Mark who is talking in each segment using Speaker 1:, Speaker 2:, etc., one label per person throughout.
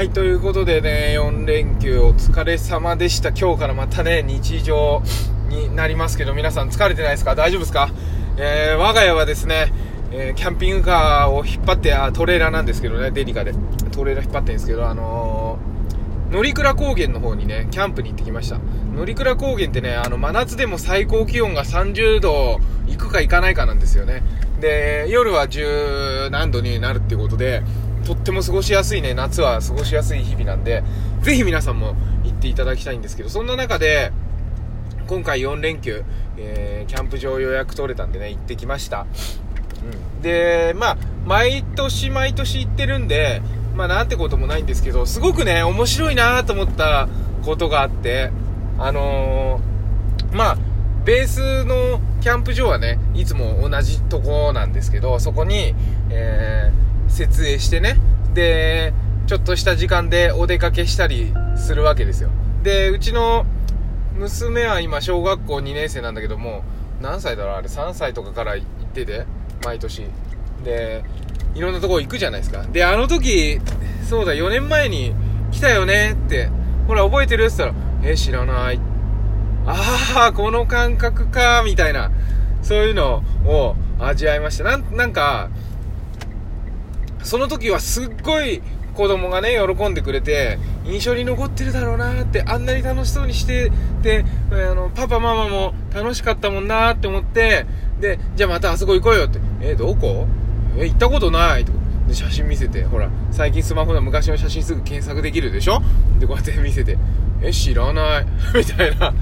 Speaker 1: はい、ということでね、4連休お疲れ様でした。今日からまたね、日常になりますけど、皆さん疲れてないですか？大丈夫ですか？えー、我が家はですね、えー、キャンピングカーを引っ張って、あ、トレーラーなんですけどね、デリカで。トレーラー引っ張ってるんですけど、あのー、乗鞍高原の方にね、キャンプに行ってきました。乗鞍高原ってね、あの、真夏でも最高気温が30度行くか行かないかなんですよね。で、夜は10何度になるっていうことで、とっても過ごしやすいね、夏は過ごしやすい日々なんで、ぜひ皆さんも行っていただきたいんですけど、そんな中で、今回4連休、えー、キャンプ場予約取れたんでね、行ってきました。うん。で、まあ、毎年毎年行ってるんで、まあなんてこともないんですけど、すごくね、面白いなと思ったことがあって、あのー、まあ、ベースのキャンプ場はね、いつも同じとこなんですけど、そこに、えー、設営してね、で、ちょっとした時間でお出かけしたりするわけですよ。で、うちの娘は今小学校2年生なんだけども、何歳だろうあれ？3歳とかから行ってて、毎年。で、いろんなとこ行くじゃないですか。で、あの時、そうだ、4年前に来たよねって、ほら覚えてるって言ったら、え、知らない。ああ、この感覚か、みたいな、そういうのを味わいました。な、なんか、その時はすっごい子供がね、喜んでくれて、印象に残ってるだろうなって、あんなに楽しそうにしてて、あの、パパママも楽しかったもんなって思って、で、じゃあまたあそこ行こうよって、え、どこ？え、行ったことないとで、写真見せて、ほら、最近スマホの昔の写真すぐ検索できるでしょ？で、こうやって見せて、え、知らない。みたいな。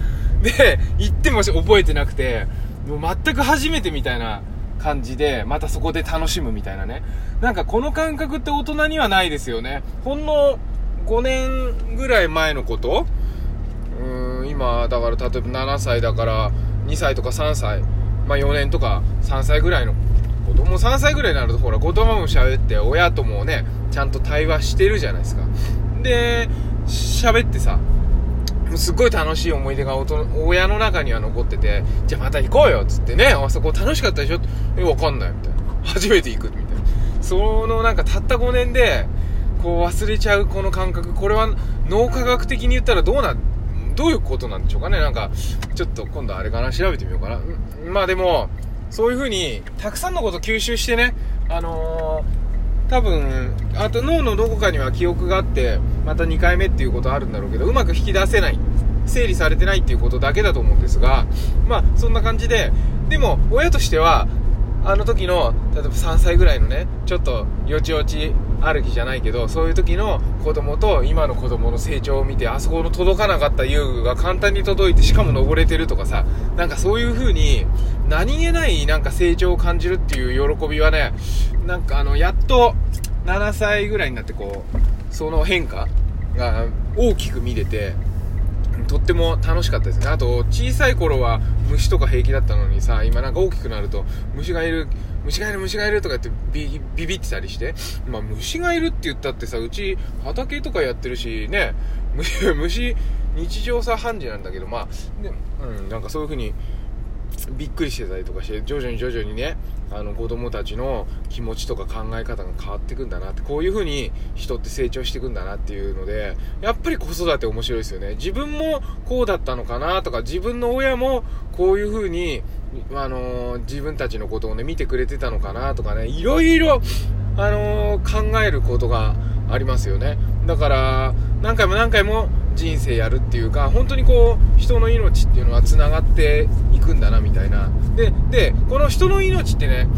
Speaker 1: で、行っても覚えてなくて、もう全く初めてみたいな。感じで、またそこで楽しむみたいなね。なんかこの感覚って大人にはないですよね。ほんの5年ぐらい前のこと？うーん、今、だから例えば7歳だから2歳とか3歳、まあ4年とか3歳ぐらいの子供3歳ぐらいになるとほら言葉も喋って親ともね、ちゃんと対話してるじゃないですか。で、喋ってさ、すっごい楽しい思い出が親の中には残ってて、じゃあまた行こうよっつってね、あそこ楽しかったでしょ？え、わかんないみたいな。初めて行くみたいな。そのなんかたった5年で、こう忘れちゃうこの感覚、これは脳科学的に言ったらどうな、どういうことなんでしょうかね？なんか、ちょっと今度あれかな調べてみようかな。まあでも、そういう風に、たくさんのこと吸収してね、あのー、多分、あと脳のどこかには記憶があって、また2回目っていうことあるんだろうけど、うまく引き出せない。整理されてないっていうことだけだと思うんですが、まあ、そんな感じで、でも、親としては、あの時の、例えば3歳ぐらいのね、ちょっと、よちよち歩きじゃないけど、そういう時の子供と今の子供の成長を見て、あそこの届かなかった遊具が簡単に届いて、しかも登れてるとかさ、なんかそういう風に、何気ないなんか成長を感じるっていう喜びはね、なんかあの、やっと、7歳ぐらいになってこう、その変化が大きく見れて、とっても楽しかったですね。あと、小さい頃は虫とか平気だったのにさ、今なんか大きくなると、虫がいる、虫がいる、虫がいるとか言ってビビビってたりして、まあ虫がいるって言ったってさ、うち畑とかやってるし、ね、虫、虫、日常さ、判事なんだけど、まあ、でうん、なんかそういう風に、びっくりしてたりとかして徐々に徐々にねあの子供たちの気持ちとか考え方が変わっていくんだなってこういう風に人って成長していくんだなっていうのでやっぱり子育て面白いですよね。自分もこうだったのかなとか自分の親もこういう風にあのー、自分たちのことをね見てくれてたのかなとかねいろいろあのー、考えることがありますよね。だから何回も何回も人生やるっていうか本当にこう人の命っていうのはつながっていくんだなみたいな。ででこの人の命ってね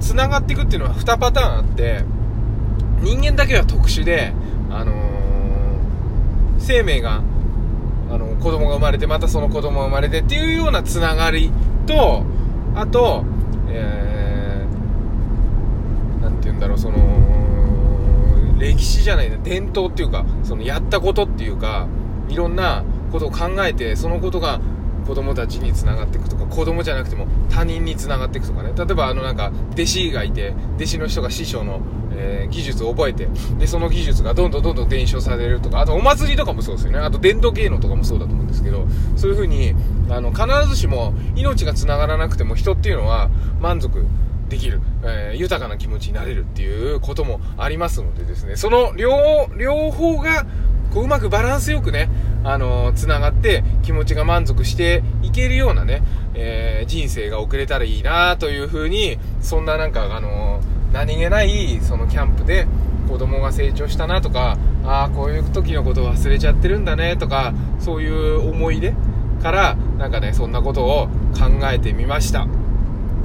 Speaker 1: つながっていくっていうのは2パターンあって人間だけは特殊であのー、生命があの子供が生まれてまたその子供が生まれてっていうようなつながりとあとえー、て言うんだろうその歴史じゃないな伝統っていうかそのやったことっていうかいろんなことを考えてそのことが子供たちにつながっていくとか子供じゃなくても他人につながっていくとかね。例えばあのなんか弟子がいて弟子の人が師匠の、えー、技術を覚えてでその技術がどんどんどんどん伝承されるとかあとお祭りとかもそうですよね。あと伝統芸能とかもそうだと思うんですけどそういう風にあの必ずしも命がつながらなくても人っていうのは満足できる、えー、豊かな気持ちになれるっていうこともありますのでですね、その両、両方が、こううまくバランスよくね、あのー、つながって気持ちが満足していけるようなね、えー、人生が送れたらいいなというふうに、そんななんかあのー、何気ないそのキャンプで子供が成長したなとか、ああ、こういう時のことを忘れちゃってるんだねとか、そういう思い出から、なんかね、そんなことを考えてみました。う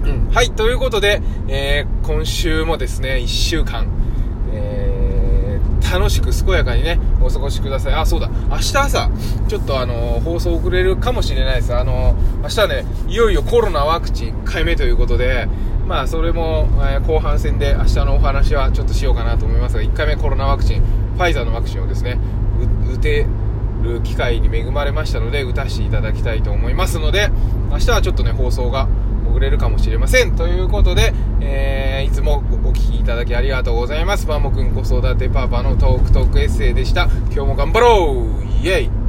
Speaker 1: ん。はい、ということで、えー、今週もですね、1週間、楽しく健やかにね、お過ごしください。あ、そうだ、明日朝、ちょっとあの、放送遅れるかもしれないです。あの、明日ね、いよいよコロナワクチン1回目ということで、まあ、それも、えー、後半戦で明日のお話はちょっとしようかなと思いますが、1回目コロナワクチン、ファイザーのワクチンをですね、打てる機会に恵まれましたので、打たせていただきたいと思いますので、明日はちょっとね、放送が遅れるかもしれません。ということで、えー、いつもお聴きいただきありがとうございます。バモくん子育てパパのトークトークエッセイでした。今日も頑張ろうイエイ